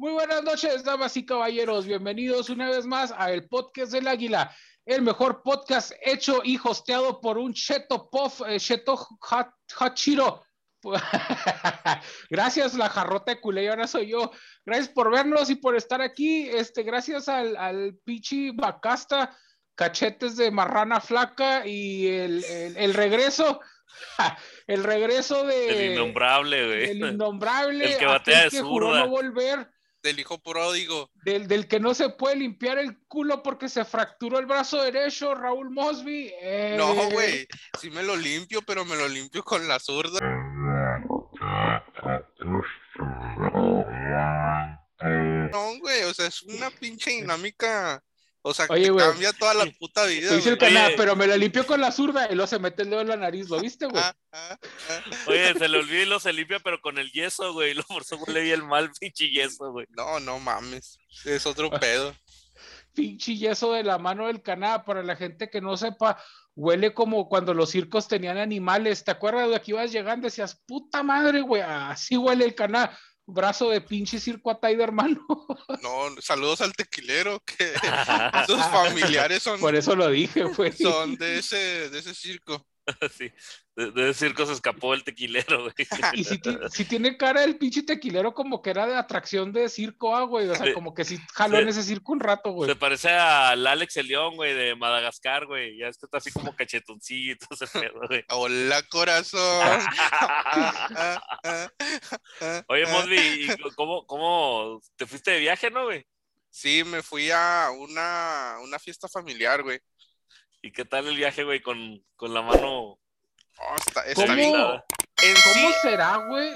Muy buenas noches, damas y caballeros. Bienvenidos una vez más a el podcast del Águila, el mejor podcast hecho y hosteado por un Cheto Puff, eh, Cheto Hachiro. gracias, la jarrota de culé, ahora soy yo. Gracias por vernos y por estar aquí. Este, gracias al, al Pichi Bacasta, cachetes de marrana flaca y el, el, el regreso el regreso de. El innombrable, güey. El innombrable. El que batea de zurda. no volver. Del hijo pródigo. Del, del que no se puede limpiar el culo porque se fracturó el brazo derecho, Raúl Mosby. Eh, No, güey. Sí me lo limpio, pero me lo limpio con la zurda. No, güey. O sea, es una pinche dinámica. O sea, Oye, güey. cambia toda la puta vida. Dice el güey. canal, Oye. pero me lo limpio con la zurda y luego se mete el dedo en la nariz, ¿lo viste, güey? Ah, ah, ah. Oye, se le olvida y lo se limpia, pero con el yeso, güey. Lo por eso huele bien mal, pinche yeso, güey. No, no mames. Es otro pedo. Pinche yeso de la mano del canal, para la gente que no sepa, huele como cuando los circos tenían animales. ¿Te acuerdas de que ibas llegando y decías, puta madre, güey? Así huele el canal. Brazo de pinche circo a de hermano. No, saludos al tequilero, que sus familiares son, Por eso lo dije, güey. son de ese, de ese circo. sí. De, de ese circo se escapó el tequilero, güey. Y si, tiene cara el pinche tequilero como que era de atracción de circo, ah, güey. O sea, Sí. como que sí jaló en ese circo un rato, güey. Se parece al Alex el León, güey, de Madagascar, güey. Ya este está así como cachetoncito, ese pedo, güey. Hola, corazón. Oye. Mosby, ¿y ¿cómo, ¿cómo te fuiste de viaje, no, güey? Sí, me fui a una, una fiesta familiar, güey. ¿Y qué tal el viaje, güey, con, con la mano? Oh, está, está ¿Cómo? bien. Nada. En ¿Cómo sí, será, güey?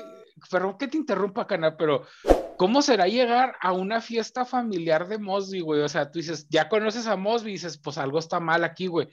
Perdón que te interrumpa, Cana, pero ¿cómo será llegar a una fiesta familiar de Mosby, güey? O sea, tú dices, ya conoces a Mosby y dices, pues algo está mal aquí, güey.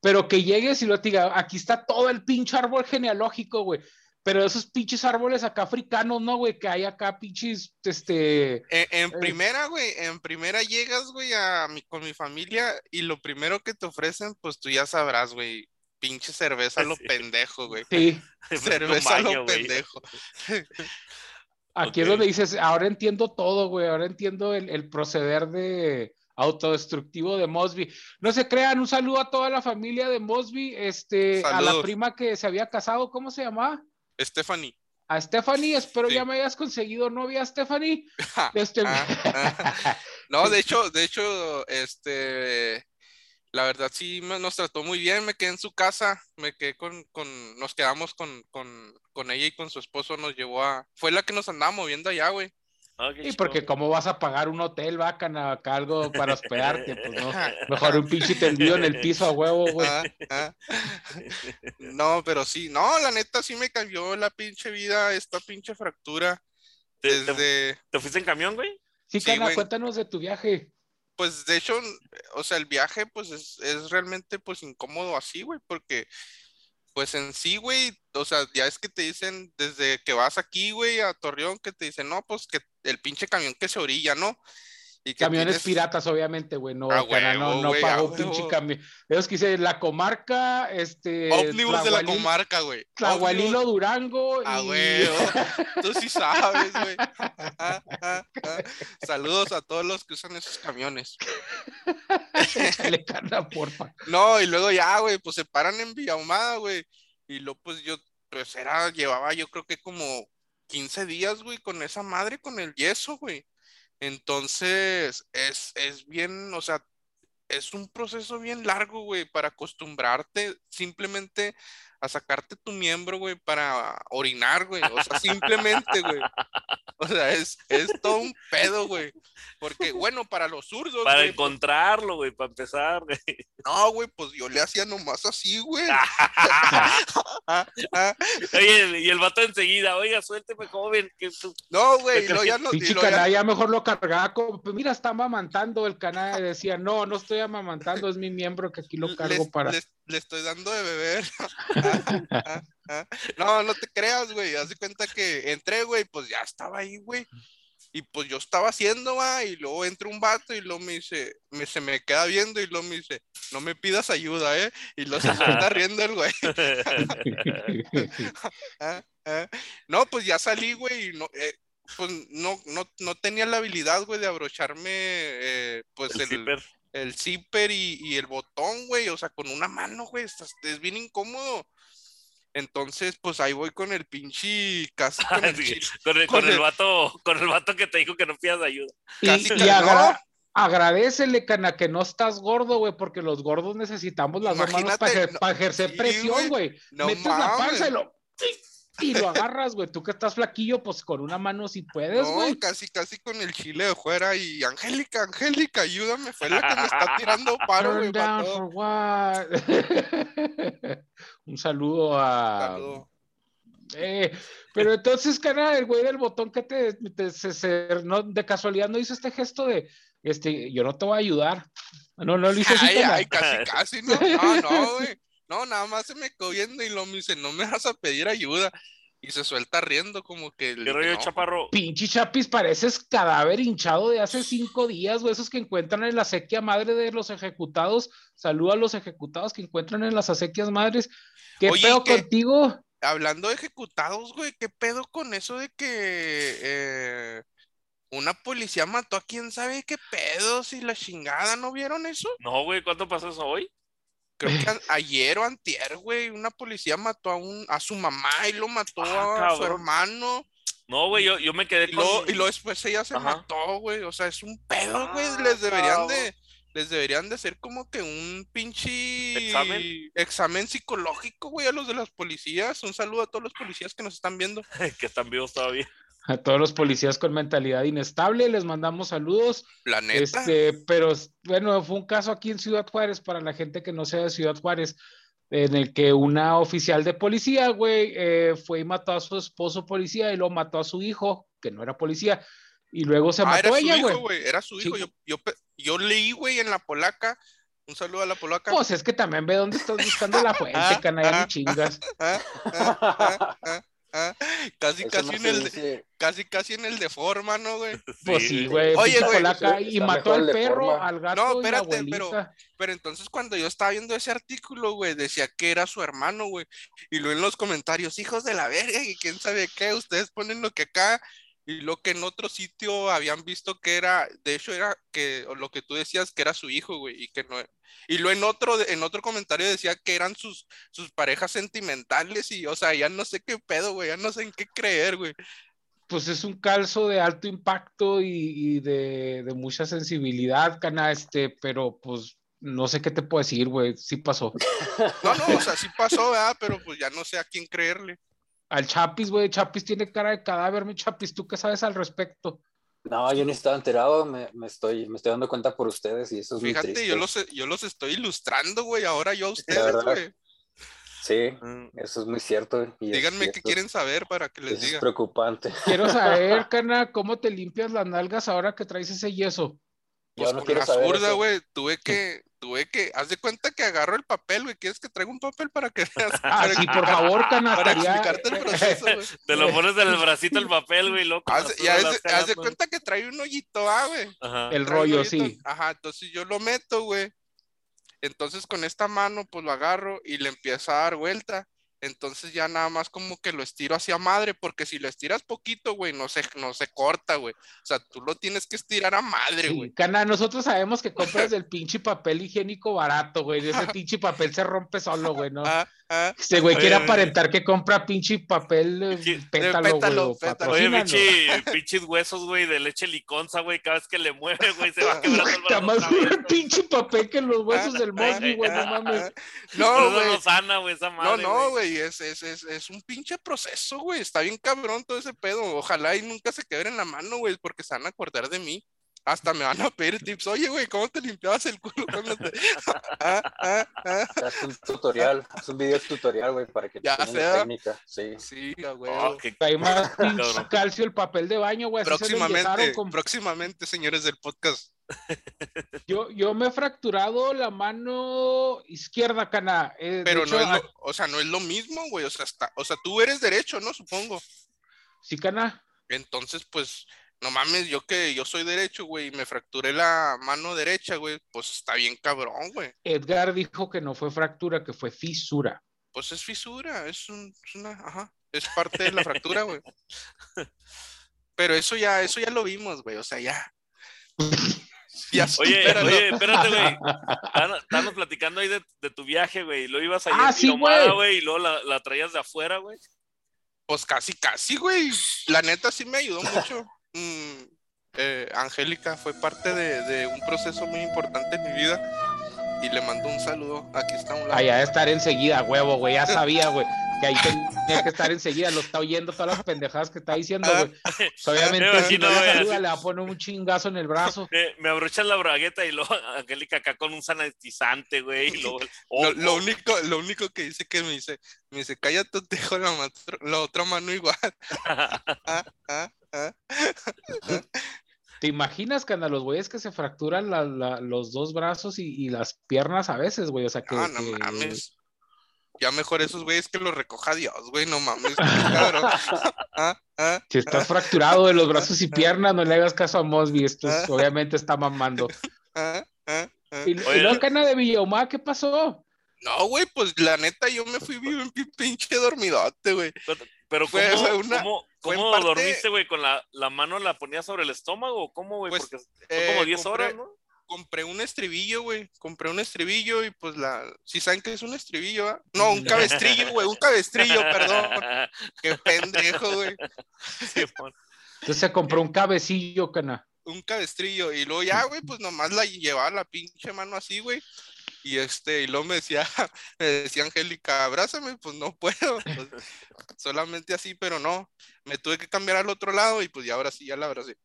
Pero que llegues y lo te diga, aquí está todo el pinche árbol genealógico, güey. Pero esos pinches árboles acá africanos, ¿no, güey? Que hay acá pinches, este... en, en primera, güey, en primera llegas, güey, a mi, con mi familia y lo primero que te ofrecen, pues tú ya sabrás, güey, pinche cerveza a lo Sí. pendejo, güey. Sí, Cerveza lo güey. pendejo. aquí es donde dices, ahora entiendo todo, güey. Ahora entiendo el, el proceder de autodestructivo de Mosby. No se crean, un saludo a toda la familia de Mosby, este, a la prima que se había casado, ¿cómo se llamaba? Stephanie. A Stephanie, espero Sí. ya me hayas conseguido novia, Stephanie. Ja, Este, ah, ah. No, de hecho, de hecho, este, la verdad sí me- nos trató muy bien, me quedé en su casa, me quedé con, con, nos quedamos con, con, con ella y con su esposo, nos llevó a, fue la que nos andaba moviendo allá, güey. Ah, y chido. porque cómo vas a pagar un hotel, bacana, acá algo para hospedarte, pues no. Mejor un pinche tendido en el piso a huevo, güey. Ah, ah. No, pero sí, no, la neta sí me cambió la pinche vida, esta pinche fractura, ¿Te, te- desde, te fuiste en camión, güey? Sí, sí, Cana, cuéntanos de tu viaje. pues de hecho, o sea, el viaje pues es, es realmente pues incómodo así, güey, porque pues en sí, güey, o sea, ya es que te dicen desde que vas aquí, güey, a Torreón, que te dicen, no, pues que el pinche camión que se orilla, ¿no? Y Camiones tienes- piratas, obviamente, güey. No, A Cana, no, güey, pagó huevo. pinche camión. Esos que dice la comarca, este. Ómnibus de la comarca, güey. Tlahualilo, Durango. A y- huevo. Tú sí sabes, güey. Ah, ah, ah. Saludos a todos los que usan esos camiones. Échale Cana, porfa. No, y luego ya, güey, pues se paran en Villahumada, güey. Y luego, pues yo, pues era, llevaba yo creo que como 15 días, güey, con esa madre, con el yeso, güey. Entonces, es, es bien, o sea, es un proceso bien largo, güey, para acostumbrarte. Simplemente a sacarte tu miembro, güey, para orinar, güey. O sea, simplemente, güey. O sea, es, es todo un pedo, güey. Porque, bueno, para los zurdos, Para güey, pues, encontrarlo, güey, para empezar, güey. no, güey, pues yo le hacía nomás así, güey. Oye, y el vato enseguida, oiga, suélteme, joven. Que tú... No, güey, luego ya no. y Pinche luego ya- mejor lo cargaba como, pues mira, está amamantando el canal. Decía, no, no estoy amamantando, es mi miembro que aquí lo cargo les- para. les- le estoy dando de beber. Ah, ah, ah. No, no te creas, güey. Haz de cuenta que entré, güey, pues ya estaba ahí, güey. Y pues yo estaba haciendo, va, y luego entra un vato y luego me dice, me, se me queda viendo y luego me dice, no me pidas ayuda, ¿eh? Y luego se está riendo el güey. Ah, ah. No, pues ya salí, güey, y no, eh, pues no, no, no tenía la habilidad, güey, de abrocharme, eh, pues El el, zipper. El zipper y, y el botón, güey, o sea, con una mano, güey, estás- es bien incómodo. Entonces, pues ahí voy con el pinche, casi con el Sí, con, el, con con el el- vato, con el vato que te dijo que no pidas ayuda. Y, Casi, y casi, agra- no. agradecele, cana, que no estás gordo, güey, porque los gordos necesitamos las dos manos para, no, ejercer sí, presión, güey. No Metes la panza y lo, y lo agarras, güey. Tú que estás flaquillo, pues con una mano sí puedes, No, güey. casi, casi con el chile de fuera y Angélica, Angélica, ayúdame, fue la que me está tirando paro, güey? Un saludo a. Saludo. Eh, pero entonces, cara, el güey del botón que te, te- se- se- no, de casualidad no hizo este gesto de, este, yo no te voy a ayudar. No, no lo hizo así, Ay, ay, casi, casi, no, no, no, güey. No, nada más se me viendo y lo me dice, no me vas a pedir ayuda. Y se suelta riendo como que... le ¿Qué dije, rollo, "No". chaparro? Pinche Chapis, pareces cadáver hinchado de hace cinco días, güey, esos que encuentran en la sequía madre de los ejecutados. Saluda a los ejecutados que encuentran en las acequias madres. ¿Qué Oye, pedo contigo? Hablando de ejecutados, güey, ¿qué pedo con eso de que eh, una policía mató a quién sabe qué pedos y la chingada? ¿No vieron eso? No, güey, ¿cuánto pasó eso hoy? Creo que ayer o antier, güey, una policía mató a un a su mamá y lo mató Ah, a su hermano. No, güey, yo, yo me quedé Y con... luego, y luego después ella se Ajá. mató, güey. O sea, es un pedo, güey. Ah, Les deberían cabrón. de, les deberían de hacer como que un pinche ¿Examen? examen psicológico, güey, a los de las policías. Un saludo a todos los policías que nos están viendo. que están vivos todavía. A todos los policías con mentalidad inestable, les mandamos saludos. La neta. Este, pero bueno, fue un caso aquí en Ciudad Juárez, para la gente que no sea de Ciudad Juárez, en el que una oficial de policía, güey, eh, fue y mató a su esposo policía y lo mató a su hijo, que no era policía, y luego se ah, era mató su ella, güey. Era su Sí. hijo. Yo, yo, pe- yo leí, güey, en la polaca. Un saludo a la polaca. Pues es que también ve dónde estás buscando la fuente, Ah, canalla, ah, ni chingas. Casi, Eso casi en el dice. casi, casi en el de forma, ¿no, güey? Pues sí, güey, Oye, güey, y mató al perro, forma. al gato No, y la espérate, pero- abuelita. Pero entonces cuando yo estaba viendo ese artículo, güey, decía que era su hermano, güey. Y luego en los comentarios, hijos de la verga, y quién sabe qué, ustedes ponen lo que acá y lo que en otro sitio habían visto que era, de hecho era que lo que tú decías que era su hijo, güey, y que no y luego en otro en otro comentario decía que eran sus sus parejas sentimentales y o sea, ya no sé qué pedo, güey, ya no sé en qué creer, güey. pues es un calzo de alto impacto y, y de, de mucha sensibilidad, cana, este, pero pues no sé qué te puedo decir, güey, sí pasó. No, no, o sea, sí pasó, ¿verdad? Pero pues ya no sé a quién creerle. Al Chapis, güey, Chapis tiene cara de cadáver, mi Chapis, ¿tú qué sabes al respecto? No, yo ni estaba enterado, me, me estoy, me estoy dando cuenta por ustedes y eso es muy Fíjate, triste. yo los, yo los estoy ilustrando, güey, ahora yo a ustedes, güey. Sí, Mm, eso es muy cierto. y es- Díganme qué quieren saber para que les eso es diga. preocupante. Quiero saber, cana, ¿cómo te limpias las nalgas ahora que traes ese yeso? Pues Yo no con quiero la saber zurda, güey, tuve que, tuve que, haz de cuenta que agarro el papel, güey, ¿quieres que traiga un papel para que veas? Ah, sí, por favor, cana, Para explicarte el proceso, güey. Te lo pones en el bracito el papel, güey, loco. Haz, y haz de- haz de cuenta que trae un hoyito, ah, güey. Ajá. El Trae rollo, sí. Ajá, entonces yo lo meto, güey. Entonces con esta mano, pues lo agarro y le empiezo a dar vuelta. Entonces ya nada más como que lo estiro hacia madre, porque si lo estiras poquito, güey, no se, no se corta, güey. O sea, tú lo tienes que estirar a madre, Sí, güey. Cana, nosotros sabemos que compras el pinche papel higiénico barato, güey. Ese pinche papel se rompe solo, güey, ¿no? Ah, ah. Este güey quiere Oye, aparentar que compra pinche papel eh, Pinche- pétalo, pétalo, güey. pétalo. Oye, pinche, pinches huesos, güey, de leche liconza, güey. Cada vez que le mueve, güey, se va Está brazo. Más vez, el pinche papel que los huesos del Mosby, güey, no mames. No, eso güey. no sana, güey, esa No, madre. no, güey, es, es, es, es un pinche proceso, güey. Está bien cabrón todo ese pedo. Ojalá y nunca se quebren la mano, güey, porque se van a acordar de mí. Hasta me van a pedir tips. Oye, güey, ¿cómo te limpiabas el culo? cuando te- Ah, ah, ah. Haz un tutorial, haz un video tutorial, güey, para que te Ya enseñen sea. técnica. Sí. Sí, a Oh, qué- Hay más calcio el papel de baño, güey. se Próximamente, con- próximamente, señores del podcast. Yo, yo me he fracturado la mano izquierda, cana. Eh, Pero hecho, no es lo, o sea, no es lo mismo, güey. O sea, está, o sea, tú eres derecho, ¿no? Supongo. Sí, cana. Entonces, pues, no mames, yo que yo soy derecho, güey, y me fracturé la mano derecha, güey, pues está bien cabrón, güey. Edgar dijo que no fue fractura, que fue fisura. Pues es fisura, es, un, es una, ajá, es parte de la fractura, güey. Pero eso ya, eso ya lo vimos, güey. O sea, ya. Ya Oye, supéralo. oye, espérate, güey. Estábamos- platicando ahí de, de tu viaje, güey. Lo ibas ahí Ah, sí, güey. güey, y luego la, la traías de afuera, güey. Pues casi, casi, güey. La neta sí me ayudó mucho. Mm, eh, Angélica fue parte de, de un proceso muy importante en mi vida. Y le mando un saludo. Aquí está a un lado. Allá de estar enseguida, huevo, güey. Ya sabía, güey. Que ahí tenía que estar enseguida. Lo está oyendo todas las pendejadas que está diciendo, güey. Pues, obviamente, Me si no imagino, le saluda, le va a poner un chingazo en el brazo. Me, me abrochas la bragueta y luego Angélica acá con un sanitizante, güey. Y luego, oh, Lo, lo oh, único, lo único que dice que me dice, me dice, cállate, te dejo la, la otra mano igual. Ah, ah, ah. ¿Te imaginas, a los güeyes que se fracturan la- la- los dos brazos y, y las piernas a veces, güey? O sea, que. Ah, no que- mames. Ya mejor esos güeyes que los recoja Dios, güey, no mames. cabrón. Ah, ah, Si estás fracturado de los brazos y piernas, no le hagas caso a Mosby. Esto es- obviamente está mamando. ah, ah, ah. Y, y luego, Cana de Villahumada, ¿qué pasó? No, güey, pues la neta yo me fui bien pi- pinche dormidote, güey. Pero fue- ¿cómo, fue una- cómo- cómo parte- dormiste, güey? ¿Con la, la mano la ponías sobre el estómago o cómo, güey? Pues, Porque son Eh, como 10 compré- horas, ¿no? Compré un estribillo, güey. Compré un estribillo y pues la. Si saben que es un estribillo, ¿ah? No, un cabestrillo, güey. Un cabestrillo, perdón. Qué pendejo, güey. Sí. Entonces se compró un cabecillo, Cana. un cabestrillo y luego ya, güey, pues nomás la llevaba la pinche mano así, güey. Y este, y luego me decía, me decía Angélica, abrázame, pues no puedo. pues, solamente así, pero no. Me tuve que cambiar al otro lado y pues ya ahora sí, ya la abracé.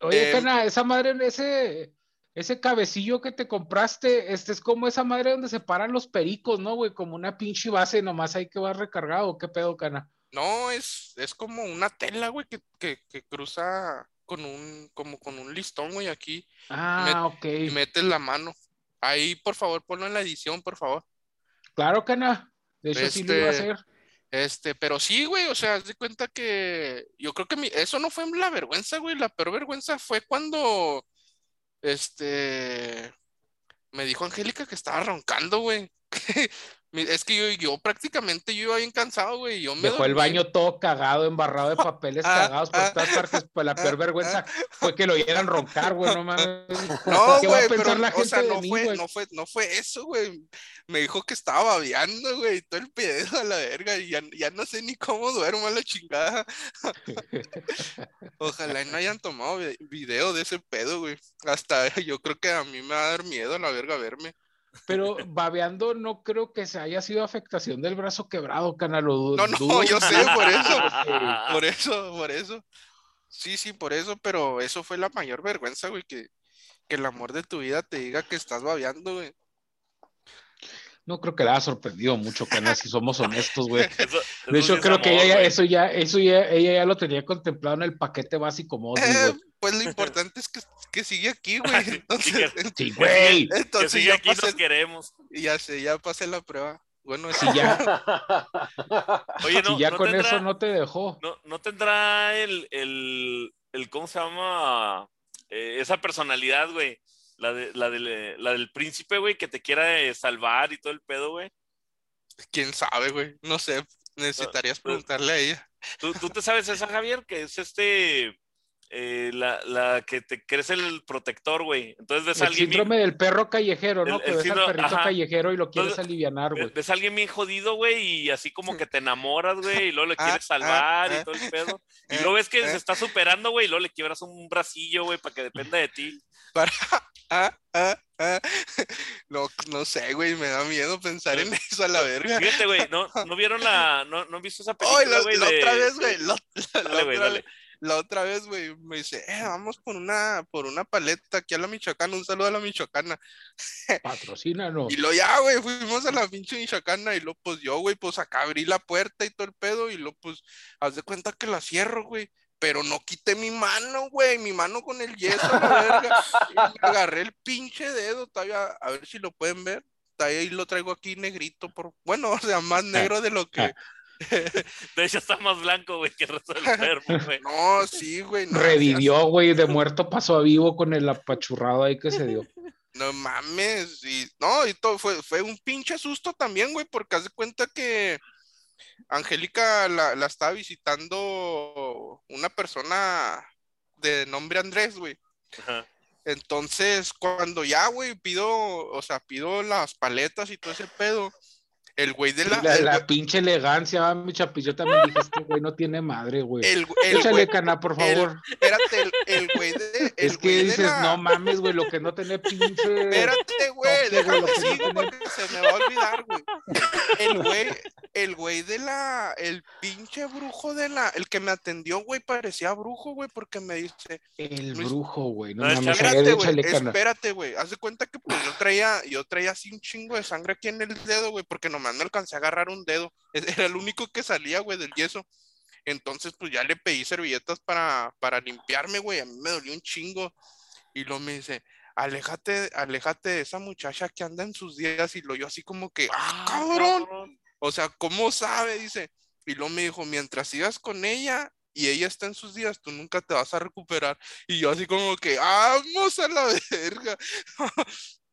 Oye, Eh, Cana, esa madre, ese, ese cabecillo que te compraste, este es como esa madre donde se paran los pericos, ¿no, güey? Como una pinche base, nomás ahí que va recargado. ¿Qué pedo, Cana? No, es, es como una tela, güey, que, que, que cruza con un, como con un listón, güey, aquí. Ah, ok. Y metes la mano. Ahí, por favor, ponlo en la edición, por favor. Claro, Cana. De hecho, sí lo iba a Este, hacer. Este, pero sí, güey, o sea, haz de cuenta que yo creo que mi- eso no fue la vergüenza, güey, la peor vergüenza fue cuando, este, me dijo Angélica que estaba roncando, güey. Es que yo, yo prácticamente yo iba bien cansado, güey, yo me Dejó el baño todo cagado, embarrado de papeles Ah, cagados por ah, todas partes. Pues la peor ah, vergüenza fue que lo oyeran roncar, güey, no mames. No, ¿Qué va a güey, pero, la o gente sea, no mí, fue, no fue, no fue eso, güey. Me dijo que estaba babeando, güey, todo el pedo a la verga, y ya, ya no sé ni cómo duermo a la chingada. Ojalá y no hayan tomado vi- video de ese pedo, güey. Hasta yo creo que a mí me va a dar miedo a la verga verme. Pero babeando no creo que se haya sido afectación del brazo quebrado, Cana. Lo du- No, no, dudo yo sé, por eso. Por eso, por eso. Sí, sí, por eso, pero eso fue la mayor vergüenza, güey, que, que el amor de tu vida te diga que estás babeando, güey. No creo que le haya sorprendido mucho, Cana, si somos honestos, güey. Eso- eso De hecho, creo que ella ya, eso ya, eso ya, ella ya lo tenía contemplado en el paquete básico Mosby, Eh, pues lo importante es que, que sigue aquí, güey. Entonces, Sí, güey. Que entonces sí, ya aquí pasé, nos queremos. ya sé, ya pasé la prueba. Bueno, Si sí, ya, Oye, no, si ya no con tendrá, eso no te dejó. no, no tendrá el, el, el, ¿cómo se llama? Eh, esa personalidad, güey. La, de, la, del, la del príncipe, güey, que te quiera eh, salvar y todo el pedo, güey. quién sabe, güey. No sé, necesitarías no. preguntarle a ella. ¿Tú, tú te sabes esa, Javier? Que es este. Eh, la, la que te crece el protector, güey. Entonces ves a El alguien bien, síndrome del perro callejero, ¿no? El- que el ves al síndrome- perrito ajá. callejero y lo quieres Entonces, alivianar, güey. ves- a alguien bien jodido, güey, y así como que te enamoras, güey, y luego le Ah, quieres salvar ah, y ah. todo el pedo. Y Eh, luego ves que eh. se está superando, güey, y luego le quiebras un bracillo, güey, para que dependa de ti. Para. Ah, ah, ah. No, no sé, güey, me da miedo pensar en eso a la verga. Fíjate, güey, ¿no, ¿no vieron la. No, ¿No han visto esa Ay, película, la, güey? la de- otra vez, güey, la, la- la Dale, güey, dale. vez- la otra vez, güey, me dice, eh, vamos por una, por una paleta aquí a la Michoacana, un saludo a la Michoacana. Patrocínanos. Y lo ya, güey, fuimos a la pinche Michoacana y lo pues yo, güey, pues acá abrí la puerta y todo el pedo y lo pues, haz de cuenta que la cierro, güey. Pero no quité mi mano, güey, mi mano con el yeso, la verga. Y agarré el pinche dedo, todavía, a ver si lo pueden ver. Ahí lo traigo aquí negrito, por, bueno, o sea, más negro de lo que. De hecho, está más blanco, güey, que el resto del cuerpo, güey. No, sí, güey. No, Revivió, güey, de muerto pasó a vivo con el apachurrado ahí que se dio. No mames, y no, y todo fue, fue un pinche susto también, güey, porque haz de cuenta que Angélica la, la estaba visitando una persona de nombre Andrés, güey. Ajá. Entonces, cuando ya, güey, pido, o sea, pido las paletas y todo ese pedo, el güey de la... La, el pinche elegancia, va, mi chapi. Yo también dije, este güey no tiene madre, güey. el, el Échale, güey, cana, por el- favor. espérate, el, el güey de... El es que dices, la- no mames, güey, lo que no tiene pinche. Espérate, güey, déjame que no porque se me va a olvidar, güey. El güey, el güey de la, el pinche brujo de la, el que me atendió, güey, parecía brujo, güey, porque me dice, El Luis- brujo, güey. No, No, es mames, ver, espérate, güey, échale, cana. espérate, güey, haz de cuenta que pues yo traía, yo traía así un chingo de sangre aquí en el dedo, güey, porque nomás no alcancé a agarrar un dedo, E- era el único que salía, güey, del yeso. Entonces, pues ya le pedí servilletas para, para limpiarme, güey, a mí me dolió un chingo. Y luego me dice, aléjate, aléjate de esa muchacha que anda en sus días. Y lo yo así como que, ah, cabrón. O sea, ¿cómo sabe? Dice. Y luego me dijo, mientras sigas con ella y ella está en sus días, tú nunca te vas a recuperar. Y yo así como que, vamos a la verga.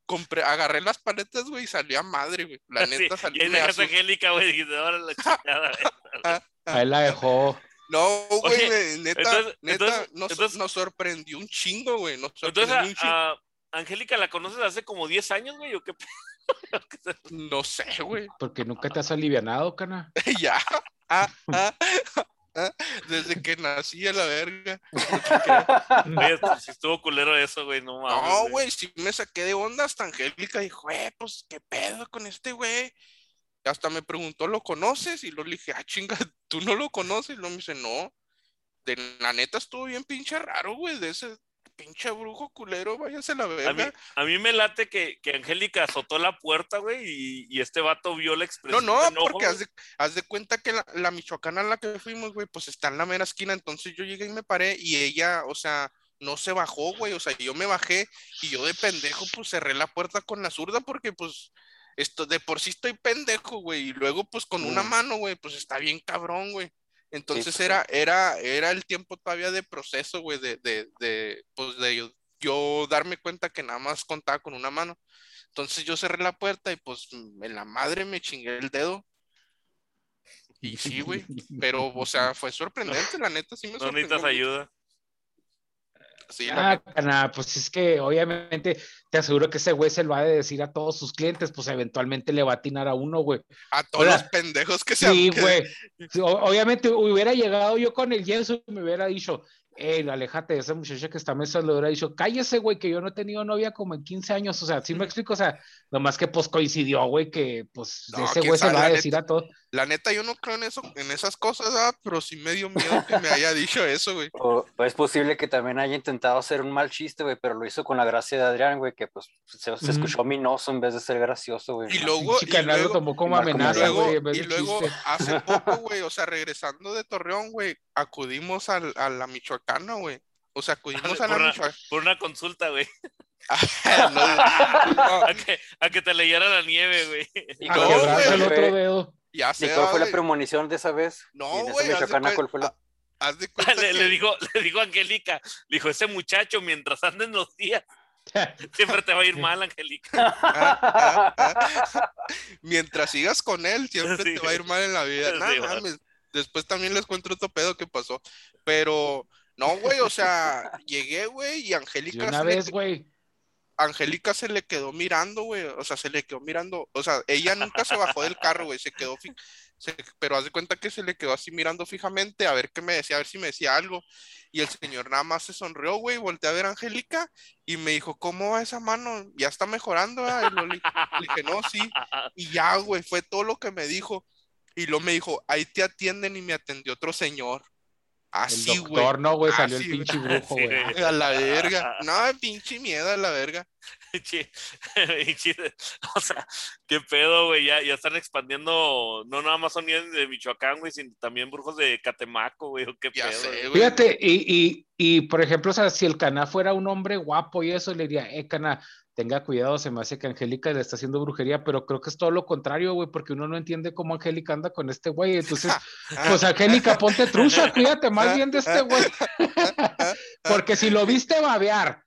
Compré, agarré las paletas, güey, y salí a madre, güey. La Sí, neta salí y ahí me dejas a asu- Angélica, güey, dijiste, ahora la chingada, güey. Ahí la dejó. No, güey, Oye, neta, entonces- neta, entonces- nos, entonces- nos sorprendió un chingo, güey. Nos Entonces, sorprendió un chingo. a, a Angélica la conoces hace como 10 años, güey, o qué pedo? No sé, güey. Porque nunca te has alivianado, cana. ya. Ah, ah, ah, Desde que nací a la verga. Oye, si estuvo culero eso, güey, no mames. No, güey, sí me saqué de onda hasta Angélica dijo, eh, pues, ¿qué pedo con este güey? Y hasta me preguntó, ¿lo conoces? Y luego le dije, ah, chinga, ¿tú no lo conoces? Y luego me dice, no. De la neta estuvo bien pinche raro, güey, de ese pinche brujo culero, váyase a la A mí, verga. a mí me late que, que Angélica azotó la puerta, güey, y, y este vato vio la No, expresión. no, enojo, porque haz de, haz de cuenta que la, la michoacana a la que fuimos, güey, pues está en la mera esquina, entonces yo llegué y me paré y ella, o sea, no se bajó, güey, o sea, yo me bajé y yo de pendejo, pues cerré la puerta con la zurda porque, pues, esto, de por sí estoy pendejo, güey, y luego, pues, con una Mm. mano, güey, pues está bien cabrón, güey. Entonces pues, era, era, era el tiempo todavía de proceso, güey, de, de, de, pues, de yo, yo darme cuenta que nada más contaba con una mano. Entonces yo cerré la puerta y pues en la madre me chingué el dedo. Y sí, güey. Pero, o sea, fue sorprendente, la neta, sí me No sorprendió. necesitas güey. ayuda. Sí, Ah, pues es que obviamente te aseguro que ese güey se lo va a decir a todos sus clientes, pues eventualmente le va a atinar a uno, güey. A todos los pendejos que se Sí, güey. Obviamente hubiera llegado yo con el yeso y me hubiera dicho, hey, aléjate de esa muchacha que está mesa, le hubiera dicho, cállese, güey, que yo no he tenido novia como en 15 años. O sea, sí me explico, o sea, nomás que pues coincidió, güey, que pues No, ese güey se lo va a la decir neta. a todos. La neta, yo no creo en eso, en esas cosas, ¿verdad? pero sí me dio miedo que me haya dicho eso, güey. O es posible que también haya intentado hacer un mal chiste, güey, pero lo hizo con la gracia de Adrián, güey, que pues se, escuchó minoso en vez de ser gracioso, güey. Y luego, y lo luego, tomó como y amenaza, güey, luego, en vez y luego hace poco, güey, o sea, regresando de Torreón, güey, acudimos al, a la Michoacana, güey. O sea, acudimos a la una, Michoacana. por una consulta, güey. No, A que, a que te leyera la nieve, güey. ¿Y No, güey. el fue- otro dedo. ya ¿Y sé, cuál fue la premonición de esa vez? No, güey, haz de Michoacana, ¿cuál fue la- a- haz de cuenta Le, que- le dijo, le dijo a Angélica, le dijo, ese muchacho, mientras anden los días, siempre te va a ir mal, Angélica. Ah, ah, ah. Mientras sigas con él, siempre Sí. te va a ir mal en la vida. Sí, No man. mames. Después también les cuento otro pedo que pasó. Pero, no, güey, o sea, llegué, güey, y Angélica una vez, güey, Angélica se le quedó mirando, güey. O sea, se le quedó mirando. O sea, ella nunca se bajó del carro, güey. Se quedó, se- pero haz de cuenta que se le quedó así mirando fijamente a ver qué me decía, a ver si me decía algo. Y el señor nada más se sonrió, güey. Volteé a ver a Angélica y me dijo, ¿cómo va esa mano? Ya está mejorando, ¿verdad?" Y le, le dije, no, sí. Y ya, güey, fue todo lo que me dijo. Y luego me dijo, ahí te atienden y me atendió otro señor. el Así, güey. doctor, no, güey, salió Así, el pinche brujo, güey. güey. A la verga. No, pinche miedo a la verga. O sea, qué pedo, güey. Ya, ya están expandiendo, no nada más son de Michoacán, güey, sino también brujos de Catemaco, güey. o Qué Ya pedo. sé, güey. güey. Fíjate, y, y, y por ejemplo, o sea, si el Cana fuera un hombre guapo y eso, le diría, eh, Cana, tenga cuidado, se me hace que Angélica le está haciendo brujería, pero creo que es todo lo contrario, güey, porque uno no entiende cómo Angélica anda con este güey. Entonces, pues Angélica, ponte trucha, cuídate más bien de este güey. porque si lo viste babear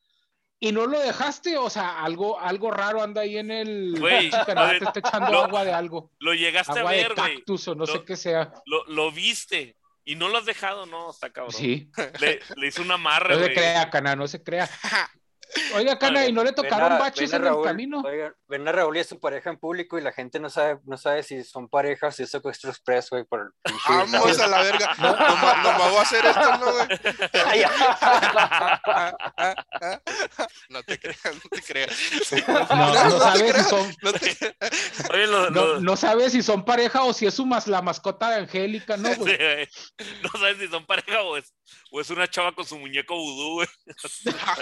y no lo dejaste, o sea, algo, algo raro anda ahí en el Güey, lo- te está echando lo- agua de algo, Lo llegaste agua a de ver, güey. cactus o no sé Lo- qué sea. Lo, lo viste. Y no lo has dejado, no, está cabrón. Sí, Le, le hizo un amarre, no se güey. crea, Cana, no se crea. Oiga, Cana, ¿y no le Ven tocaron a- baches ven a en el camino? oigan, ven a Raúl y a su pareja en público y la gente no sabe, no sabe si son parejas, si es secuestro express, güey, por el pinche- Vamos a la verga. Nomás nomás voy a hacer esto, ¿no, güey? Ay, No te creas, no te creas. No, no sabes si son, no no, no sabes si son pareja o si es su la mascota de Angélica, ¿no, Sí, güey? güey. No sabes si son pareja o es, o es una chava con su muñeco vudú, güey.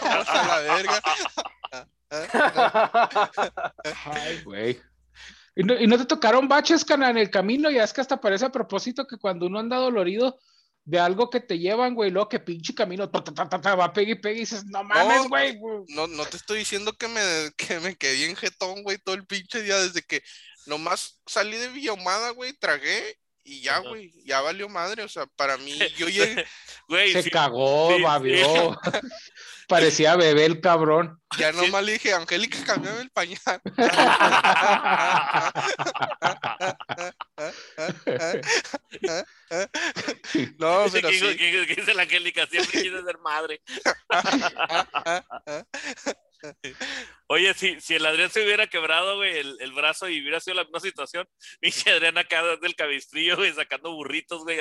Vamos a la verga. Ay, güey. ¿Y no, y no te tocaron baches, Cana, en el camino? Ya es que hasta parece a propósito que cuando uno anda dolorido de algo que te llevan, güey, luego que pinche camino ta, ta, ta, ta, ta, va pegue y pegue y dices, no mames, No, güey. No, no te estoy diciendo que me, que me quedé bien jetón, güey, todo el pinche día desde que nomás salí de Villahumada, güey, tragué y ya, güey, ya valió madre. O sea, para mí, yo llegué, Güey, Se sí, cagó, sí, babió. Parecía bebé el cabrón. ya nomás le dije, Angélica, cambiame el pañal. No, ¿qué, pero qué- sí. qué- qué dice la Angélica? Siempre quise ser madre. Oye, si, si el Adrián se hubiera quebrado, güey, el, el brazo y hubiera sido la misma situación, pinche Adrián acá desde el cabestrillo, güey, sacando burritos, güey.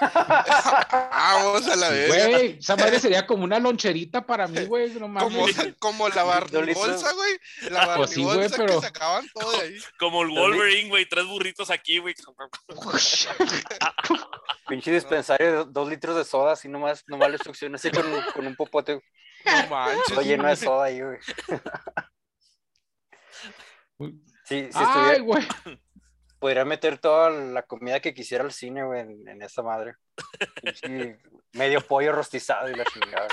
Vamos a la verga. Güey, esa madre sería como una loncherita para mí, güey. No Como, mames. como la barnibolsa, güey. La Pues sí, güey, barnibolsa pero- que sacaban todo de ahí. Como el Wolverine, güey, tres burritos aquí, güey. Pinche dispensario dos litros de soda, así nomás, nomás le succiona así con un popote No manches. todo lleno de soda ahí, güey. Sí, si Ay, estuviera, güey. podría meter toda la comida que quisiera al cine, güey, en, en esa madre. Pinche medio pollo rostizado y la chingada.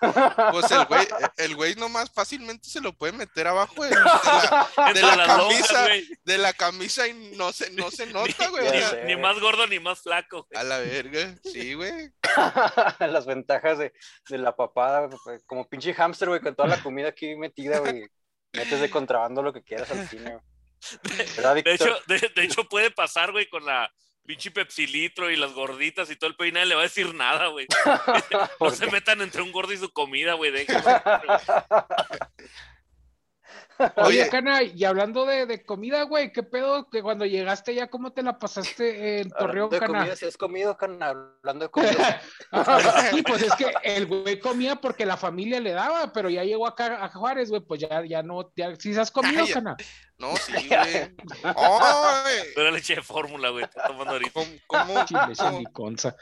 güey. Pues el güey, el güey nomás fácilmente se lo puede meter abajo de, de la, de la camisa, güey. de la camisa y no se, no se nota, güey. o sea. Ni más gordo ni más flaco. güey. a la verga, sí, güey. Las ventajas de, de la papada, güey, como pinche hámster, güey, con toda la comida aquí metida, güey. Metes de contrabando lo que quieras al cine, güey. ¿Verdad, De hecho, de, de hecho, puede pasar, güey, con la pinche Pepsi Litro y las gorditas y todo el nadie le va a decir nada, güey. No ¿Por se metan entre un gordo y su comida, güey. Oye. Cana, y hablando de, de comida, güey, ¿qué pedo? Que cuando llegaste ya, ¿cómo te la pasaste en Torreón, de Cana? comida, si has comido, Cana, hablando de comida. sí, pues es que el güey comía porque la familia le daba, pero ya llegó acá a Juárez, güey, pues ya, ya no, ya, ¿sí has comido. Cana? No, sí, güey. Ay, Pero leche de fórmula, güey. Está tomando ahorita. ¿Cómo, cómo, Chile, cómo- mi conza.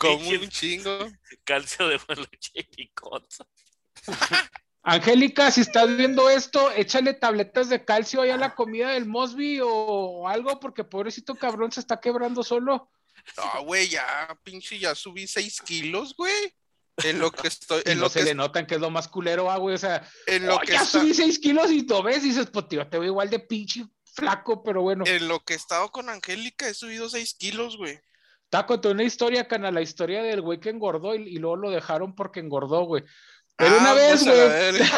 Pinche un chingo? Calcio de leche y conza. Angélica, si estás viendo esto, échale tabletas de calcio ahí a la comida del Mosby o, algo, porque pobrecito cabrón se está quebrando solo. No, güey, ya, pinche, ya subí seis kilos, güey. En lo que estoy, Y en no lo se que, le notan que es lo más culero, ah, güey. O sea, en lo "Oh, que ya está, subí seis kilos y lo ves y dices, pues tío, te veo igual de pinche flaco, pero bueno. en lo que he estado con Angélica he subido seis kilos, güey. Estaba contando una historia, Cana, la historia del güey que engordó y, y luego lo dejaron porque engordó, güey. Pero una Ah, vez, pues, güey,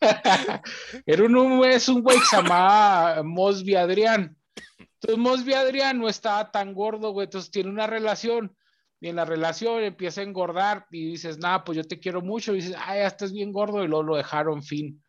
era un, un, es un güey que se llamaba Mosby Adrián. Entonces Mosby Adrián no estaba tan gordo, güey, entonces tiene una relación. Y en la relación empieza a engordar y dices, nada, pues yo te quiero mucho y dices, ay, ya estás bien gordo y luego lo dejaron, fin.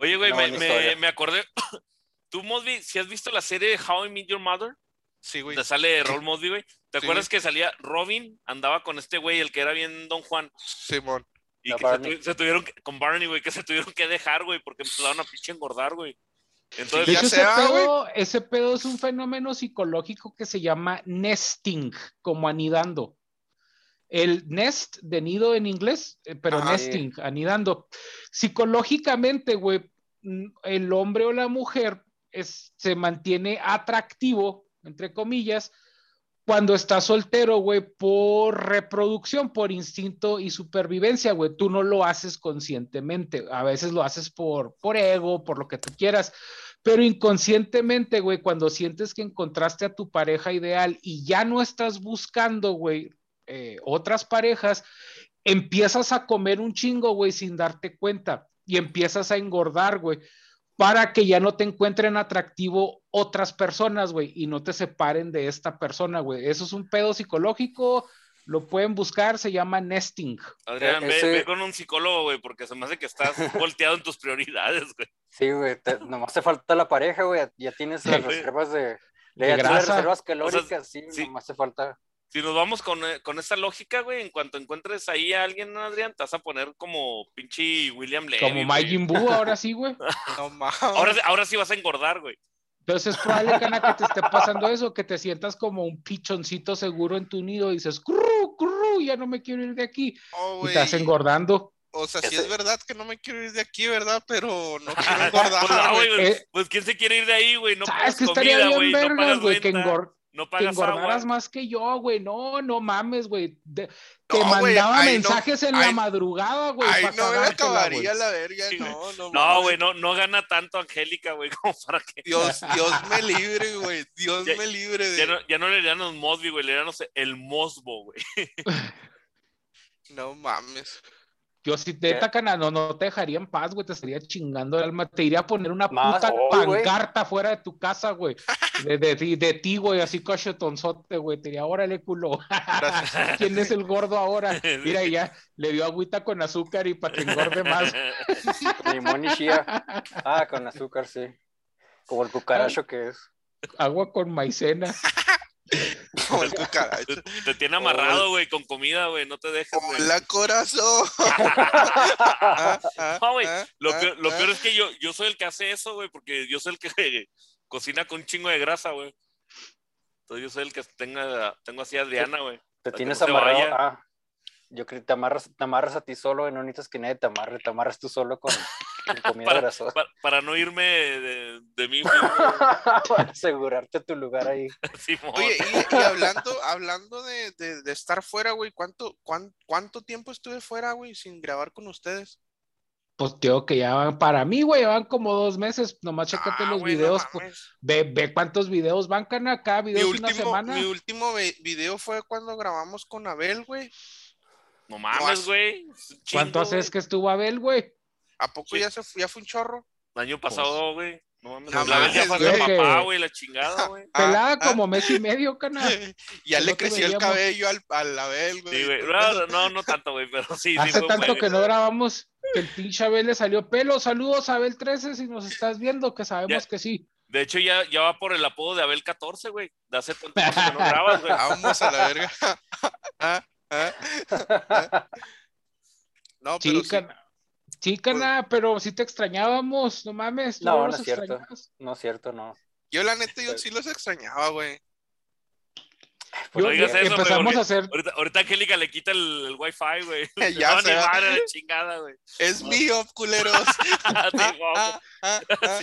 Oye, güey, me, me, acordé. Tú, Mosby, si has visto la serie How I Met Your Mother, Sí, güey. te sale Raúl Mosby, güey. ¿Te Sí, acuerdas que salía Robin? Andaba con este güey, el que era bien Don Juan. Simón. Y La que se, Barney. tu- se tuvieron que- con Barney, güey, que se tuvieron que dejar, güey, porque empezaron a pinche engordar, güey. De Entonces, ya hecho, se ese, va, güey. pedo, ese pedo es un fenómeno psicológico que se llama nesting, como anidando. El nest de nido en inglés, eh, pero Ajá. nesting, anidando. Psicológicamente, güey, el hombre o la mujer es, se mantiene atractivo, entre comillas, cuando está soltero, güey, por reproducción, por instinto y supervivencia, güey. Tú no lo haces conscientemente. A veces lo haces por, por ego, por lo que tú quieras. Pero inconscientemente, güey, cuando sientes que encontraste a tu pareja ideal y ya no estás buscando, güey, eh, otras parejas, empiezas a comer un chingo, güey, sin darte cuenta y empiezas a engordar, güey, para que ya no te encuentren atractivo otras personas, güey, y no te separen de esta persona, güey. Eso es un pedo psicológico, lo pueden buscar, se llama nesting. Adrián, ve, ese- ve con un psicólogo, güey, porque se me hace que estás volteado en tus prioridades, güey. Sí, güey, te- nomás te falta la pareja, güey, ya tienes las reservas de, las grasa. reservas calóricas, sí, sí. nomás te falta. Si nos vamos con, eh, con esta lógica, güey, en cuanto encuentres ahí a alguien, Adrián, te vas a poner como pinche William Levy. Como. Majin Buu, ahora sí, güey. No mames. Ahora, ahora sí vas a engordar, güey. Entonces es probable, Cana, que te esté pasando eso, que te sientas como un pichoncito seguro en tu nido y dices, curru, curru, ya no me quiero ir de aquí. Oh, Y vas engordando. O sea, sí es verdad que no me quiero ir de aquí, ¿verdad? Pero no quiero Pues, no, engordar, güey, pues, Eh, pues, ¿quién se quiere ir de ahí, güey? No ¿Sabes pagas que estaría comida, bien güey, no? Que, renta, no que pagas engordaras agua. más que yo, güey. No, no mames, güey. De- Te No, güey, mandaba no- mensajes en la madrugada, güey. Pa' no me acabaría güey. la verga, Sí, no, no. No, güey, no, no gana tanto Angélica, güey, como para que... Dios, Dios me libre, güey. Dios Ya- me libre de. Ya no, ya no le Mosby, güey, le sé, el Mosbo, güey. No mames. Yo si te Cana, no, no te dejaría en paz, güey. Te estaría chingando el alma. Te iría a poner una Más, puta pancarta fuera de tu casa, güey. De, de, ti- de ti, güey, así cochetonzote, güey. Te diría, órale, culo. ¿Quién es el gordo ahora? Mira, ya le dio agüita con azúcar y para que engorde más. Limón y chía. Ah, con azúcar, sí. Como el cucaracho que es. Agua con maicena. Como el cucaracho. Te, te tiene amarrado, güey, con comida, güey, no te dejes, güey. Hola, corazón. Ah, ah, No, güey, Lo peor, lo peor es que yo, yo soy el que hace eso, güey, porque yo soy el que cocina con un chingo de grasa, güey. Entonces yo soy el que tenga, tengo así a Adriana, güey. Te tienes no amarrado. Ah, yo creo que te amarras, te amarras a ti solo, y no necesitas que nadie te amarre. Te amarras tú solo con, Para- no irme de, de mí, Para asegurarte tu lugar ahí. Oye, y, y hablando, hablando de, de- de estar fuera, güey, ¿cuánto, cuán- ¿cuánto tiempo estuve fuera, güey, sin grabar con ustedes? Pues tengo que ya van, para mí, güey, van como dos meses. Nomás chécate Ah, los güey, videos. pues, ve, ve cuántos videos van, Cana. Cada Mi video una último, semana. mi último video fue cuando grabamos con Abel, güey. No mames, güey. ¿Cuánto haces que estuvo Abel, güey? ¿A poco Sí. ya, se, ya fue un chorro? El año pasado, güey. No mames. No la vez ya papá, güey, la chingada, güey. Ah, Pelada ah. como mes y medio, Cana. ya le creció el cabello al, al Abel, güey. Sí, güey. No, no, no tanto, güey, pero sí, sí Hace un tanto que no grabamos que el pinche Abel le salió pelo. Saludos, Abel 13, si nos estás viendo, que sabemos Ya. que sí. De hecho, ya, ya va por el apodo de Abel 14, güey. De hace tanto tiempo que no grabas, güey. Vamos a la verga. Ah, ah, ah. No, pero Sí, sí. Sí, Cana, pero sí te extrañábamos, no mames. No, no es cierto. extrañabas. No es cierto, no. Yo la neta, yo sí los extrañaba, güey. Pues Yo- no digas eso, güey, empezamos porque a hacer, Ahorita, ahorita Angélica le quita el, el wifi, güey. Ya no, sé. ni madre la chingada, güey. Es mío, culeros. Ah, Ah, ah, ah,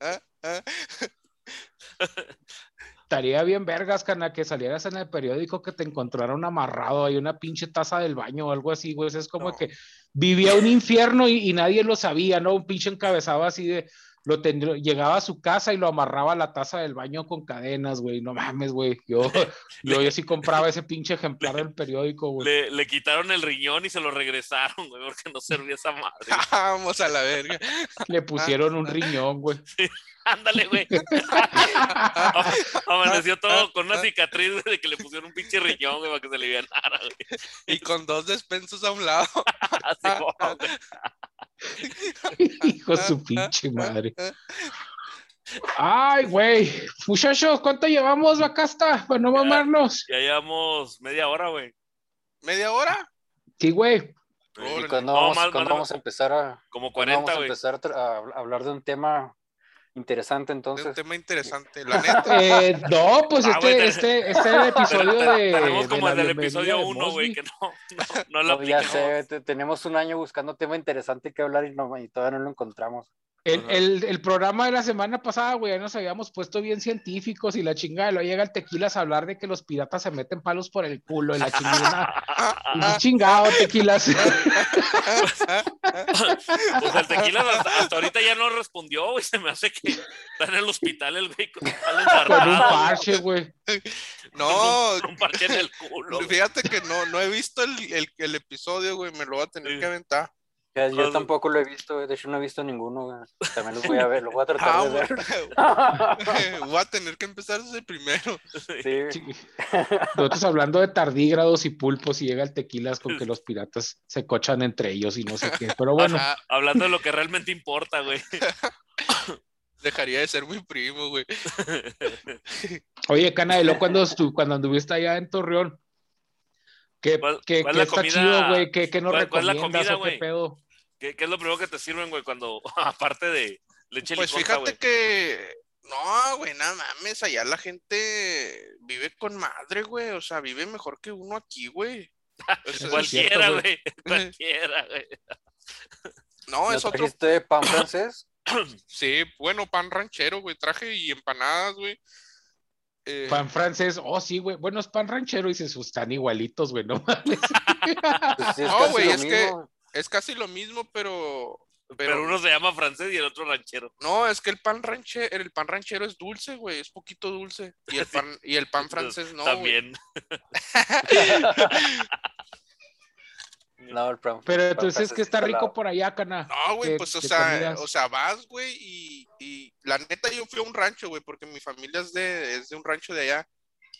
ah, ah, ah. Estaría bien vergas, Cana, que salieras en el periódico que te encontraron amarrado ahí una pinche taza del baño o algo así, güey. Es como No. que vivía un infierno y, y nadie lo sabía, ¿no? Un pinche encabezado así de, lo tendría- llegaba a su casa y lo amarraba a la taza del baño con cadenas, güey. No mames, güey. Yo, yo, yo sí compraba ese pinche ejemplar del periódico, güey. Le, le quitaron el riñón y se lo regresaron, güey, porque no servía esa madre. Vamos a la verga. Le pusieron un riñón, güey. Ándale, güey. Amaneció todo con una cicatriz güey, de que le pusieron un pinche riñón, güey, para que se le alivianara, güey. Y con dos despensas a un lado. Así, guau, güey. Hijo de su pinche madre. Ay, güey. Muchachos, ¿cuánto llevamos acá hasta? Para no Ya. mamarnos. Ya llevamos media hora, güey. ¿Media hora? Sí, güey. ¿Y cuándo No, vamos, cuándo más- vamos a empezar a, Como cuándo vamos 40, a empezar a a, hablar de un tema interesante Es un entonces? tema interesante. La neta. Eh, no, pues Ah, este, güey, te- este, este es el episodio de. Tenemos como el bienvenida episodio de 1, güey, que no, no, no lo No, ya sé, te- tenemos un año buscando tema interesante que hablar y, no, y todavía no lo encontramos. El, el, el programa de la semana pasada, güey, ya nos habíamos puesto bien científicos y la chingada. Luego llega el tequilas a hablar de que los piratas se meten palos por el culo y la chingada. Y chingado, tequilas. Pues el tequila hasta, hasta ahorita ya no respondió, güey. Se me hace que está en el hospital el güey con, Con un parche, güey. No, con un parche en el culo. fíjate que no, no he visto el, el, el episodio, güey. Me lo voy a tener Sí. que aventar. Ya, Yo Cuando- tampoco lo he visto, güey. De hecho, no he visto ninguno, güey. También los voy a ver, los voy a tratar Ah, de güey. ver. voy a tener que empezar desde el primero. Sí, Sí. Nosotros hablando de tardígrados y pulpos y llega el tequilas con que los piratas se cochan entre ellos y no sé qué. Pero bueno, Ajá, Hablando de lo que realmente importa, güey. Dejaría de ser mi primo, güey. oye, Cana, y luego cuando, cuando anduviste allá en Torreón, ¿qué, ¿Cuál- qué- cuál qué está comida- chido, güey? ¿Qué, qué nos cuál- cuál es la recomiendas comida, o qué güey? pedo? ¿Qué, qué es lo primero que te sirven, güey, cuando, aparte de leche Pues fíjate güey? que. No, güey, nada mames. Allá la gente vive con madre, güey. O sea, vive mejor que uno aquí, güey. O sea, Cualquiera, cierto, güey. Cualquiera, güey. no, ¿No es otro. trajiste pan francés? Sí, bueno, pan ranchero, güey. Traje y empanadas, güey. Eh, Pan francés, oh sí, güey. Bueno, es pan ranchero y se están igualitos, güey, no mames. Pues sí, No, casi güey, lo es que- mismo. es casi lo mismo, pero. Pero, Pero, uno se llama francés y el otro ranchero. no, es que el pan ranchero, el pan ranchero es dulce, güey, es poquito dulce. Y el pan, y el pan francés no. güey. También. No, el pan- Pero pan entonces francés que está salado. rico por allá, Cana. No, güey, pues, o sea, comidas. o sea, vas, güey, y, y la neta yo fui a un rancho, güey, porque mi familia es de, es de un rancho de allá.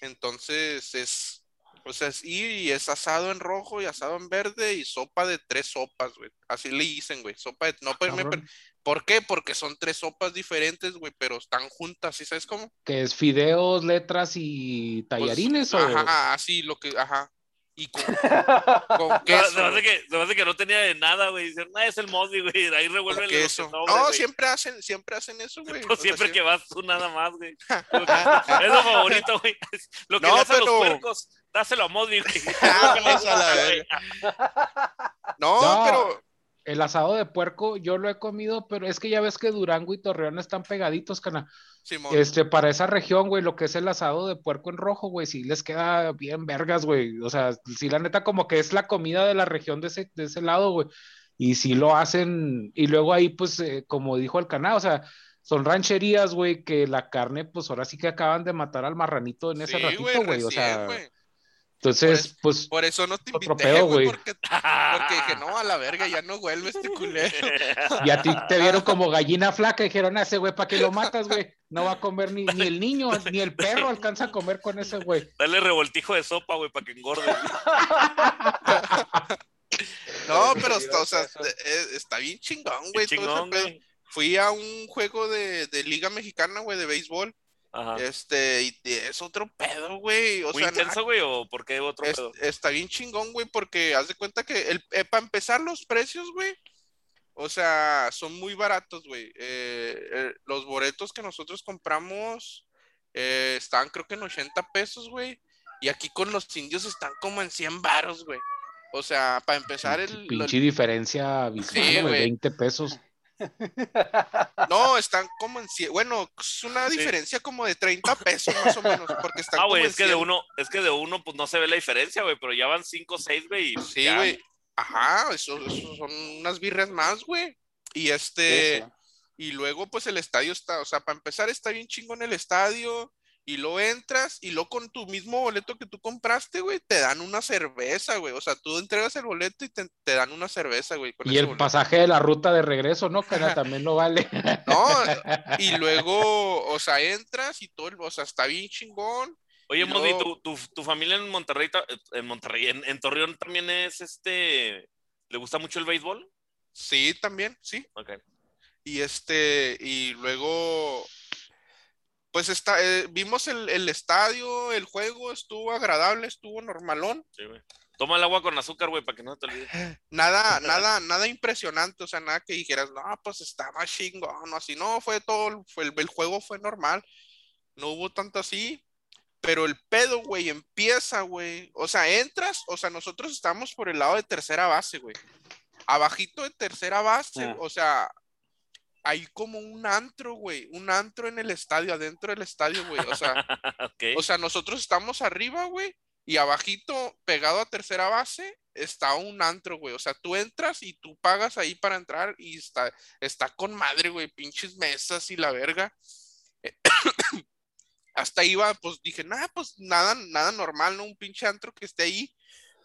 Entonces es, o sea, es ir y es asado en rojo y asado en verde y sopa de tres sopas, güey. Así le dicen, güey, sopa de, no, me- Cabrón. ¿por qué? Porque son tres sopas diferentes, güey, pero están juntas, ¿sí sabes cómo? Que es fideos, letras y Pues, tallarines o Ajá, así, lo que, ajá. Y con, con Se queso. me hace güey. que, se me hace que no tenía de nada, güey. Dicen, no, es el Mosby, güey. Ahí con revuelve queso. el No, siempre hacen, siempre hacen eso, güey. Pues O sea, siempre que vas tú nada más, güey. Es lo favorito, güey. Lo que No, le hacen a los pero- puercos, dáselo a Mosby, güey. Vámonos a la verga. No, No. pero el asado de puerco, yo lo he comido, pero es que ya ves que Durango y Torreón están pegaditos, Cana. Simón, Este, para esa región, güey, lo que es el asado de puerco en rojo, güey, sí les queda bien vergas, güey. O sea, sí, la neta, como que es la comida de la región de ese, de ese lado, güey. Y sí lo hacen, y luego ahí, pues, eh, como dijo el canal, o sea, son rancherías, güey, que la carne, pues ahora sí que acaban de matar al marranito en ese sí, ratito, güey. O sea, güey. Entonces, pues, Por eso no te invité, güey, porque, porque dije, no, a la verga, ya no vuelve este culero. y a ti te vieron como gallina flaca, y dijeron, "Ah, ese güey, ¿para qué lo matas, güey? No va a comer ni, ni el niño, ni el perro alcanza a comer con ese güey. Dale revoltijo de sopa, güey, para que engorde. No, pero está, o sea, eh, está bien chingón, güey. todo ese Chingón, pedo. güey. Fui a un juego de, de Liga Mexicana, güey, de béisbol. Ajá. Este, y es otro pedo, güey. O ¿Muy sea, intenso, güey, o por qué otro Es- pedo? está bien chingón, güey, porque haz de cuenta que el, eh, para empezar los precios, güey, o sea, son muy baratos, güey. Eh, eh, los boletos que nosotros compramos eh, estaban creo que en 80 pesos, güey. Y aquí con los indios están como en 100 varos, güey. O sea, para empezar el... lo- Pinche diferencia abismal, güey. 20 pesos. No, están como en 100. Bueno, es una Sí. diferencia como de 30 pesos más o menos, porque están Ah, como güey, es que de 100. uno, es que de uno, pues no se ve la diferencia, güey, pero ya van cinco o seis, güey. y Sí, güey. Ajá, eso, eso son unas birras más, güey. Y este... Sí, sí. Y luego, pues el estadio está, o sea, para empezar, está bien chingón el estadio. Y luego entras y luego con tu mismo boleto que tú compraste, güey, te dan una cerveza, güey. O sea, tú entregas el boleto y te, te dan una cerveza, güey. con Y ese el boleto. pasaje de la ruta de regreso, ¿no? Que también lo vale. No, y luego, o sea, entras y todo, el, o sea, está bien chingón. Oye, luego- ¿tu, tu, tu familia en Monterrey, en Monterrey, en, en Torreón también es este, ¿le gusta mucho el béisbol? Sí, también, sí. Ok. Y este, y luego, pues está, eh, vimos el, el estadio, el juego, estuvo agradable, estuvo normalón. Sí, güey. Toma el agua con azúcar, güey, para que no te olvides. Nada, nada, nada impresionante, o sea, nada que dijeras, no, pues estaba chingón, no, así, no, fue todo, fue el, el juego fue normal, no hubo tanto así, pero el pedo, güey, empieza, güey, o sea, entras, o sea, nosotros estamos por el lado de tercera base, güey, abajito de tercera base, Ah. o sea, hay como un antro, güey, un antro en el estadio, adentro del estadio, güey, o sea, o sea, nosotros estamos arriba, güey, y abajito, pegado a tercera base, está un antro, güey. O sea, tú entras y tú pagas ahí para entrar y está, está con madre, güey, pinches mesas y la verga. Hasta iba, pues dije, nada, pues nada, nada normal, ¿no? Un pinche antro que esté ahí.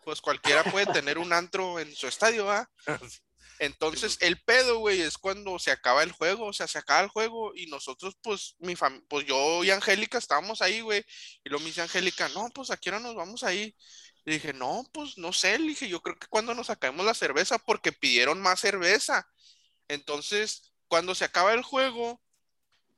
Pues cualquiera puede tener un antro en su estadio, ¿va? Entonces, el pedo, güey, es cuando se acaba el juego, o sea, se acaba el juego y nosotros, pues, mi fam pues yo y Angélica estábamos ahí, güey, y luego me dice Angélica, no, pues, ¿a qué hora nos vamos ahí? Y dije, no, pues, no sé, le dije, yo creo que cuando nos acabemos la cerveza, porque pidieron más cerveza. Entonces, cuando se acaba el juego,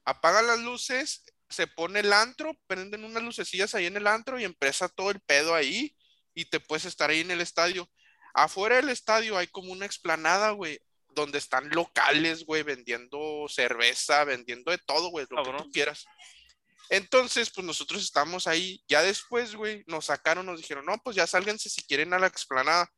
apagan las luces, se pone el antro, prenden unas lucecillas ahí en el antro y empieza todo el pedo ahí y te puedes estar ahí en el estadio. Afuera del estadio hay como una explanada, güey, donde están locales, güey, vendiendo cerveza, vendiendo de todo, güey, lo que tú quieras. Entonces, pues nosotros estamos ahí. Ya después, güey, nos sacaron, nos dijeron, no, pues ya sálganse si quieren a la explanada.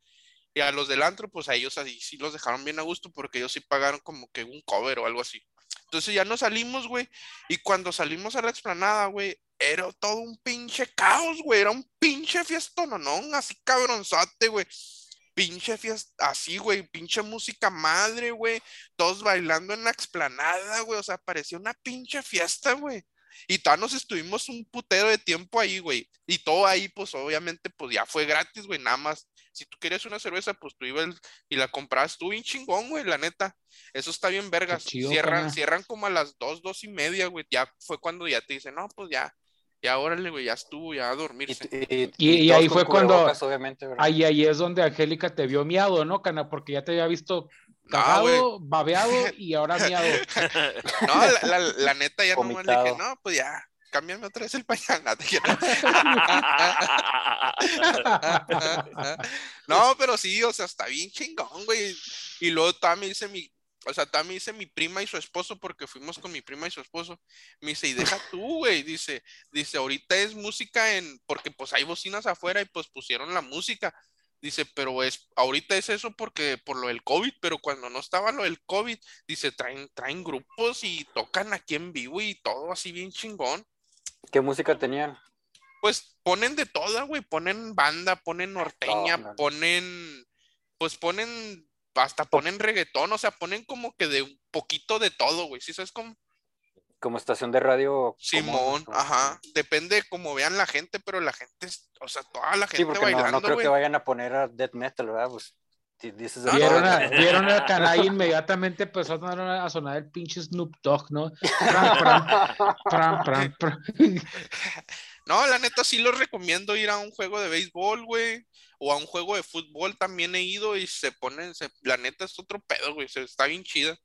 Y a los del antro, pues a ellos así sí los dejaron bien a gusto porque ellos sí pagaron como que un cover o algo así. Entonces ya nos salimos, güey. Y cuando salimos a la explanada, güey, era todo un pinche caos, güey. Era un pinche fiestón, ¿no? Así cabronzote, güey pinche fiesta, así, güey, pinche música madre, güey, todos bailando en la explanada, güey, o sea, parecía una pinche fiesta, güey. Y todos nos estuvimos un putero de tiempo ahí, güey. Y todo ahí, pues obviamente, pues ya fue gratis, güey, nada más. Si tú querías una cerveza, pues tú ibas y la comprabas tú bien chingón, güey, la neta. Eso está bien vergas. cierran, cierran como a las dos, dos y media, güey. Ya fue cuando ya te dicen, no, pues ya, ya órale, güey, ya estuvo, ya a dormirse. Y, ahí fue cuando. ahí, ahí es donde Angélica te vio miado, ¿no, Cana? Porque ya te había visto cagado, babeado y ahora miado. no, la, la, neta ya no le dije, no, pues ya, cámbiame otra vez el pañal. no, pero sí, o sea, está bien chingón, güey. Y luego también dice mi, o sea, también dice mi prima y su esposo, porque fuimos con mi prima y su esposo. Me dice, y deja tú, güey. Dice, dice, ahorita es música en, porque pues hay bocinas afuera y pues pusieron la música. Dice, pero es, ahorita es eso porque por lo del COVID, pero cuando no estaba lo del COVID, dice, traen, traen grupos y tocan aquí en vivo y todo así bien chingón. ¿Qué música tenían? Pues ponen de toda, güey, ponen banda, ponen norteña, ponen, pues ponen hasta ponen reggaetón, o sea, ponen como que de un poquito de todo, güey. ¿Sí sabes cómo? Como estación de radio. Simón, ajá. Depende cómo vean la gente, pero la gente, o sea, toda la gente sí, porque bailando, no, no creo que vayan a poner a death metal, ¿verdad? Pues dices vieron, a, vieron el canal y inmediatamente empezó a sonar, el pinche Snoop Dogg, ¿no? No, la neta sí lo recomiendo ir a un juego de béisbol, güey o a un juego de fútbol también he ido y se ponen, la neta es otro pedo, güey, se, está bien chida.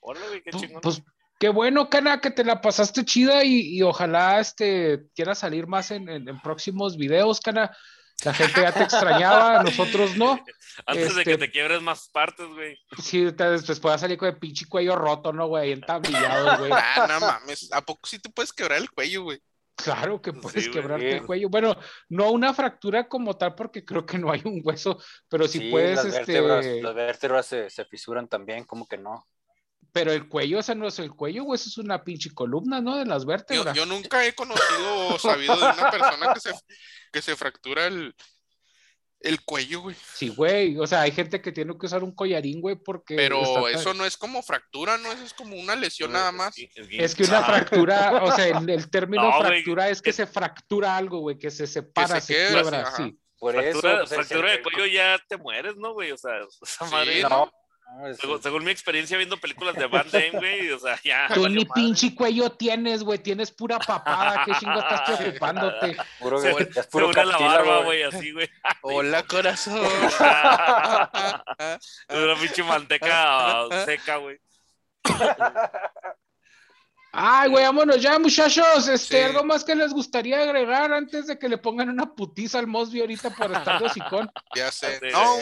Hola, güey, qué chingón. Pues qué bueno, Cana, que te la pasaste chida y, ojalá este quieras salir más en, próximos videos, Cana. La gente ya te extrañaba, nosotros no. Antes de que este, te quiebres más partes, güey. Sí, te, después pueda salir con el pinche cuello roto, ¿no, güey? Entablillado, güey. Ah, no mames. ¿A poco sí te puedes quebrar el cuello, güey? Claro que puedes quebrarte el cuello. Bueno, no una fractura como tal, porque creo que no hay un hueso, pero sí, puedes. Las este... vértebras, las vértebras se, se, fisuran también, como que no. Pero el cuello, ese no es el cuello, güey, eso es una pinche columna, ¿no? De las vértebras. Yo, yo nunca he conocido o sabido de una persona que se, que se fractura el, el cuello, güey. Sí, güey. O sea, hay gente que tiene que usar un collarín, güey, porque. Pero eso no es como fractura, ¿no? Eso es como una lesión nada más. Es que una fractura, o sea, el, término fractura es que se fractura algo, güey, que se separa, se, quiebra, sí. Por fractura, eso, fractura de cuello ya te mueres, ¿no, güey? O sea, esa madre. No, según, mi experiencia viendo películas de Van Damme, güey, o sea, ya. Tú ni pinche cuello tienes, güey, tienes pura papada, ¿qué chingo estás preocupándote? Puro, se, es puro se la barba, güey, así, güey. Hola, corazón. Una pinche manteca seca, güey. Ay, güey, vámonos ya, muchachos. Este, algo más que les gustaría agregar antes de que le pongan una putiza al Mosby ahorita por estar de hocicón. Ya sé. No,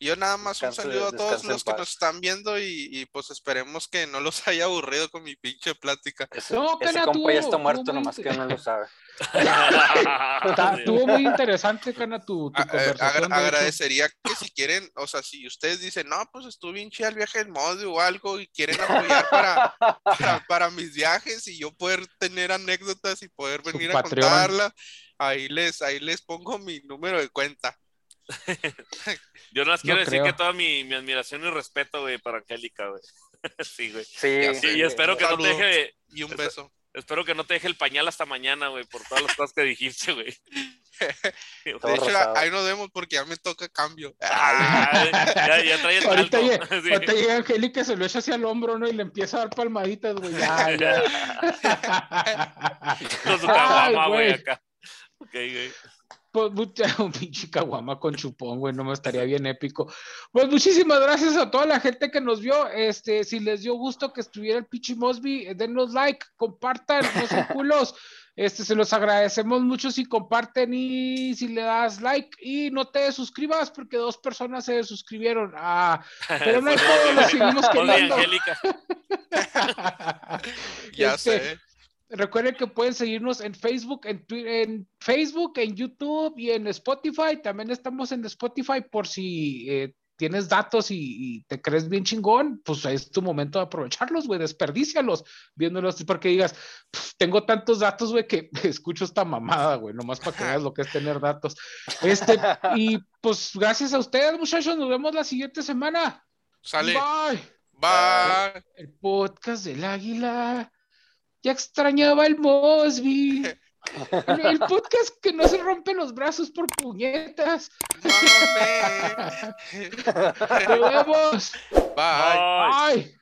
yo nada más un saludo a todos los que nos están viendo y, pues esperemos que no los haya aburrido con mi pinche plática. Ese, no, ese compa ya está muerto, nomás que no lo sabe. Estuvo muy interesante, Cana, tu, tu conversación. agradecería que si quieren, o sea, si ustedes dicen, no, pues estuvo bien chido el viaje del modo o algo y quieren apoyar para, para, para, mis viajes y yo poder tener anécdotas y poder venir a contarla ahí les, ahí les pongo mi número de cuenta. Yo nada más quiero No decir creo. que toda mi, mi admiración y respeto, güey, para Angélica, güey. sí, güey. Sí, y espero que no te deje, Y un Eso- beso. espero que no te deje el pañal hasta mañana, güey, por todas las cosas que dijiste, güey. De hecho, rosado. ahí nos vemos porque ya me toca cambio. Ah, ya, ya trae el Ahorita, llega, Sí. ahorita llega Angélica, se lo echa hacia el hombro, ¿no? Y le empieza a dar palmaditas, güey. Ya, ya. Con su Ay, caguama, güey, güey. acá. Ok, güey. Pues mucha, un pinche caguama con chupón, güey, no me estaría bien épico. Pues muchísimas gracias a toda la gente que nos vio. Este, si les dio gusto que estuviera el pinche Mosby, eh, denos like, compartan, no culos. Este, se los agradecemos mucho si comparten y si le das like y no te suscribas porque dos personas se suscribieron. Ah, pero no hay lo güey. seguimos queriendo. Angélica. Ya Este, sé. Recuerden que pueden seguirnos en Facebook, en, Twi- en Facebook, en YouTube y en Spotify. También estamos en Spotify por si eh, tienes datos y, y te crees bien chingón, pues es tu momento de aprovecharlos, güey, desperdícialos viéndolos, porque digas, "Pf, tengo tantos datos, güey, que escucho esta mamada, güey, nomás para que veas lo que es tener datos. Este, y pues gracias a ustedes, muchachos, nos vemos la siguiente semana. Sale. Bye. Bye. El podcast del águila. Ya extrañaba el Mosby. El, podcast que no se rompe los brazos por puñetas. Vemos. Bye. Bye. Bye.